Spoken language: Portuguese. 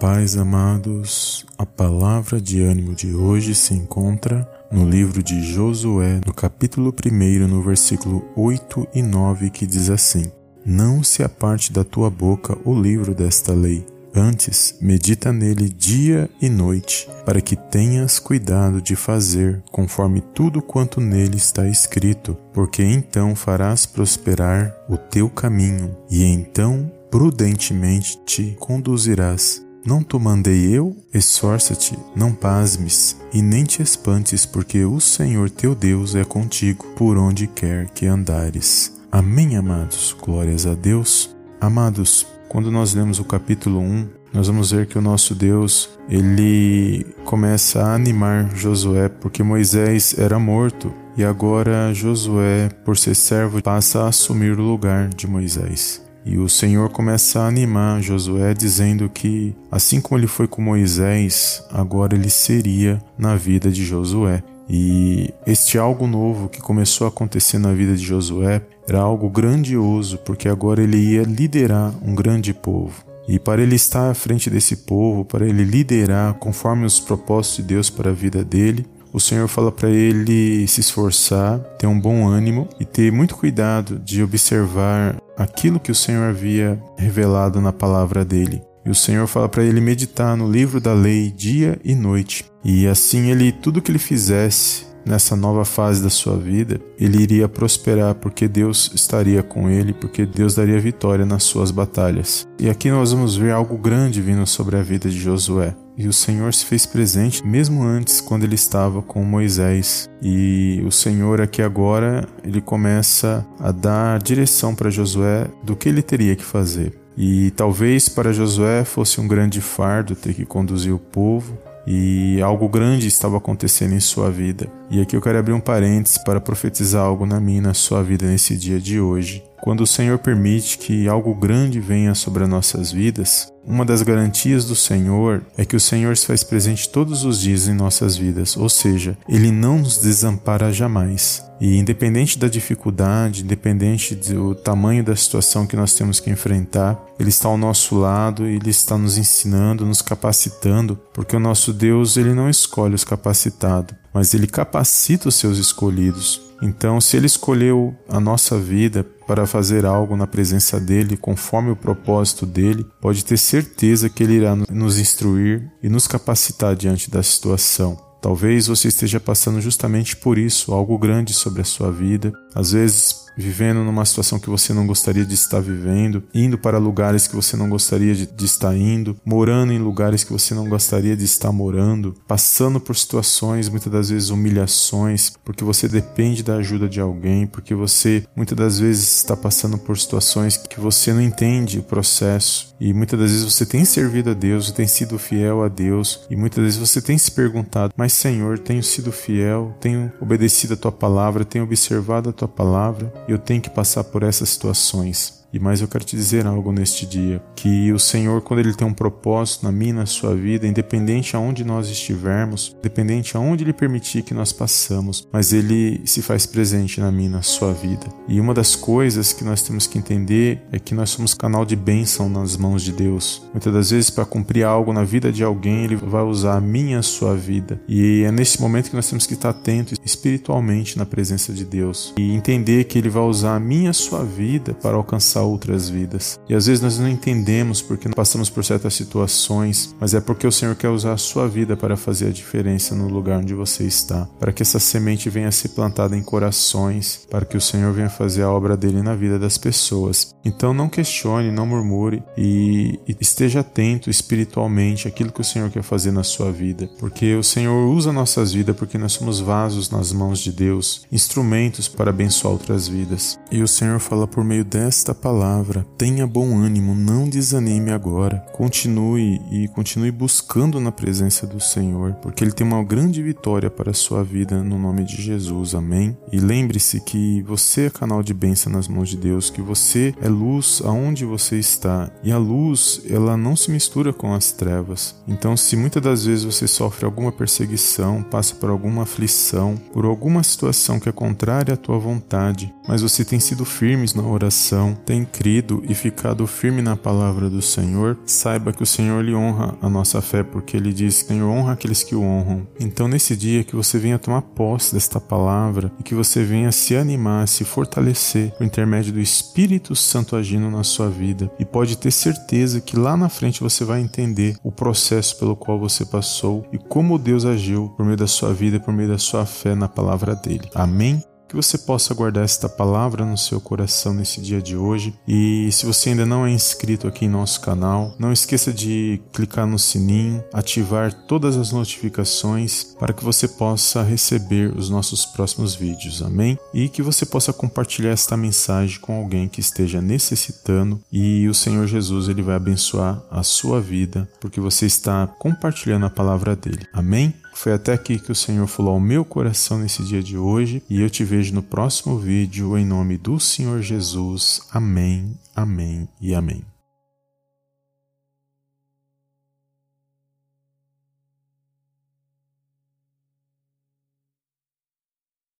Pais amados, a palavra de ânimo de hoje se encontra no livro de Josué, no capítulo 1, no versículo 8 e 9, que diz assim: Não se aparte da tua boca o livro desta lei. Antes, medita nele dia e noite, para que tenhas cuidado de fazer conforme tudo quanto nele está escrito, porque então farás prosperar o teu caminho, e então prudentemente te conduzirás. Não te mandei eu? Esforça-te, não pasmes, e nem te espantes, porque o Senhor teu Deus é contigo por onde quer que andares. Amém, amados. Glórias a Deus. Amados, quando nós lemos o capítulo 1, nós vamos ver que o nosso Deus, ele começa a animar Josué, porque Moisés era morto, e agora Josué, por ser servo, passa a assumir o lugar de Moisés. E o Senhor começa a animar Josué, dizendo que, assim como ele foi com Moisés, agora ele seria na vida de Josué. E este algo novo que começou a acontecer na vida de Josué era algo grandioso, porque agora ele ia liderar um grande povo. E para ele estar à frente desse povo, para ele liderar conforme os propósitos de Deus para a vida dele, o Senhor fala para ele se esforçar, ter um bom ânimo e ter muito cuidado de observar aquilo que o Senhor havia revelado na palavra dele. E o Senhor fala para ele meditar no livro da lei dia e noite. E assim ele tudo que ele fizesse nessa nova fase da sua vida, ele iria prosperar porque Deus estaria com ele, porque Deus daria vitória nas suas batalhas. E aqui nós vamos ver algo grande vindo sobre a vida de Josué. E o Senhor se fez presente mesmo antes, quando ele estava com Moisés. E o Senhor aqui agora, ele começa a dar direção para Josué do que ele teria que fazer. E talvez para Josué fosse um grande fardo ter que conduzir o povo, e algo grande estava acontecendo em sua vida. E aqui eu quero abrir um parênteses para profetizar algo na minha e na sua vida nesse dia de hoje. Quando o Senhor permite que algo grande venha sobre as nossas vidas, uma das garantias do Senhor é que o Senhor se faz presente todos os dias em nossas vidas, ou seja, Ele não nos desampara jamais. E independente da dificuldade, independente do tamanho da situação que nós temos que enfrentar, Ele está ao nosso lado Ele está nos ensinando, nos capacitando, porque o nosso Deus ele não escolhe os capacitados, mas Ele capacita os seus escolhidos. Então, se Ele escolheu a nossa vida para fazer algo na presença dele, conforme o propósito dele, pode ter certeza que ele irá nos instruir e nos capacitar diante da situação. Talvez você esteja passando justamente por isso, algo grande sobre a sua vida. Às vezes vivendo numa situação que você não gostaria de estar vivendo, indo para lugares que você não gostaria de, de, estar indo, morando em lugares que você não gostaria de estar morando, passando por situações, muitas das vezes humilhações, porque você depende da ajuda de alguém, porque você muitas das vezes está passando por situações que você não entende o processo. E muitas das vezes você tem servido a Deus, tem sido fiel a Deus e muitas vezes você tem se perguntado: "Mas Senhor, tenho sido fiel, tenho obedecido a tua palavra, tenho observado a tua palavra, eu tenho que passar por essas situações. E mais eu quero te dizer algo neste dia, que o Senhor, quando ele tem um propósito na minha, na sua vida, independente aonde nós estivermos, independente aonde ele permitir que nós passamos, mas ele se faz presente na minha, na sua vida. E uma das coisas que nós temos que entender é que nós somos canal de bênção nas mãos de Deus. Muitas das vezes para cumprir algo na vida de alguém, ele vai usar a minha, a sua vida. E é nesse momento que nós temos que estar atentos espiritualmente na presença de Deus e entender que ele vai usar a minha, a sua vida para alcançar outras vidas. E às vezes nós não entendemos porque passamos por certas situações, mas é porque o Senhor quer usar a sua vida para fazer a diferença no lugar onde você está, para que essa semente venha a ser plantada em corações, para que o Senhor venha fazer a obra dele na vida das pessoas. Então não questione, não murmure e esteja atento espiritualmente àquilo que o Senhor quer fazer na sua vida, porque o Senhor usa nossas vidas porque nós somos vasos nas mãos de Deus, instrumentos para abençoar outras vidas. E o Senhor fala por meio desta palavra palavra. Tenha bom ânimo, não desanime agora. Continue e continue buscando na presença do Senhor, porque Ele tem uma grande vitória para a sua vida no nome de Jesus. Amém. E lembre-se que você é canal de bênção nas mãos de Deus, que você é luz aonde você está. E a luz, ela não se mistura com as trevas. Então, se muitas das vezes você sofre alguma perseguição, passa por alguma aflição, por alguma situação que é contrária à tua vontade, mas você tem sido firmes na oração, tem tem crido e ficado firme na palavra do Senhor, saiba que o Senhor lhe honra a nossa fé, porque ele diz Senhor honra aqueles que o honram. Então, nesse dia, que você venha tomar posse desta palavra e que você venha se animar, se fortalecer por intermédio do Espírito Santo agindo na sua vida. E pode ter certeza que lá na frente você vai entender o processo pelo qual você passou e como Deus agiu por meio da sua vida, por meio da sua fé na palavra dele. Amém? Que você possa guardar esta palavra no seu coração nesse dia de hoje. E se você ainda não é inscrito aqui em nosso canal, não esqueça de clicar no sininho, ativar todas as notificações para que você possa receber os nossos próximos vídeos. Amém? E que você possa compartilhar esta mensagem com alguém que esteja necessitando e o Senhor Jesus ele vai abençoar a sua vida porque você está compartilhando a palavra dele. Amém? Foi até aqui que o Senhor falou ao meu coração nesse dia de hoje e eu te vejo no próximo vídeo em nome do Senhor Jesus. Amém, amém e amém.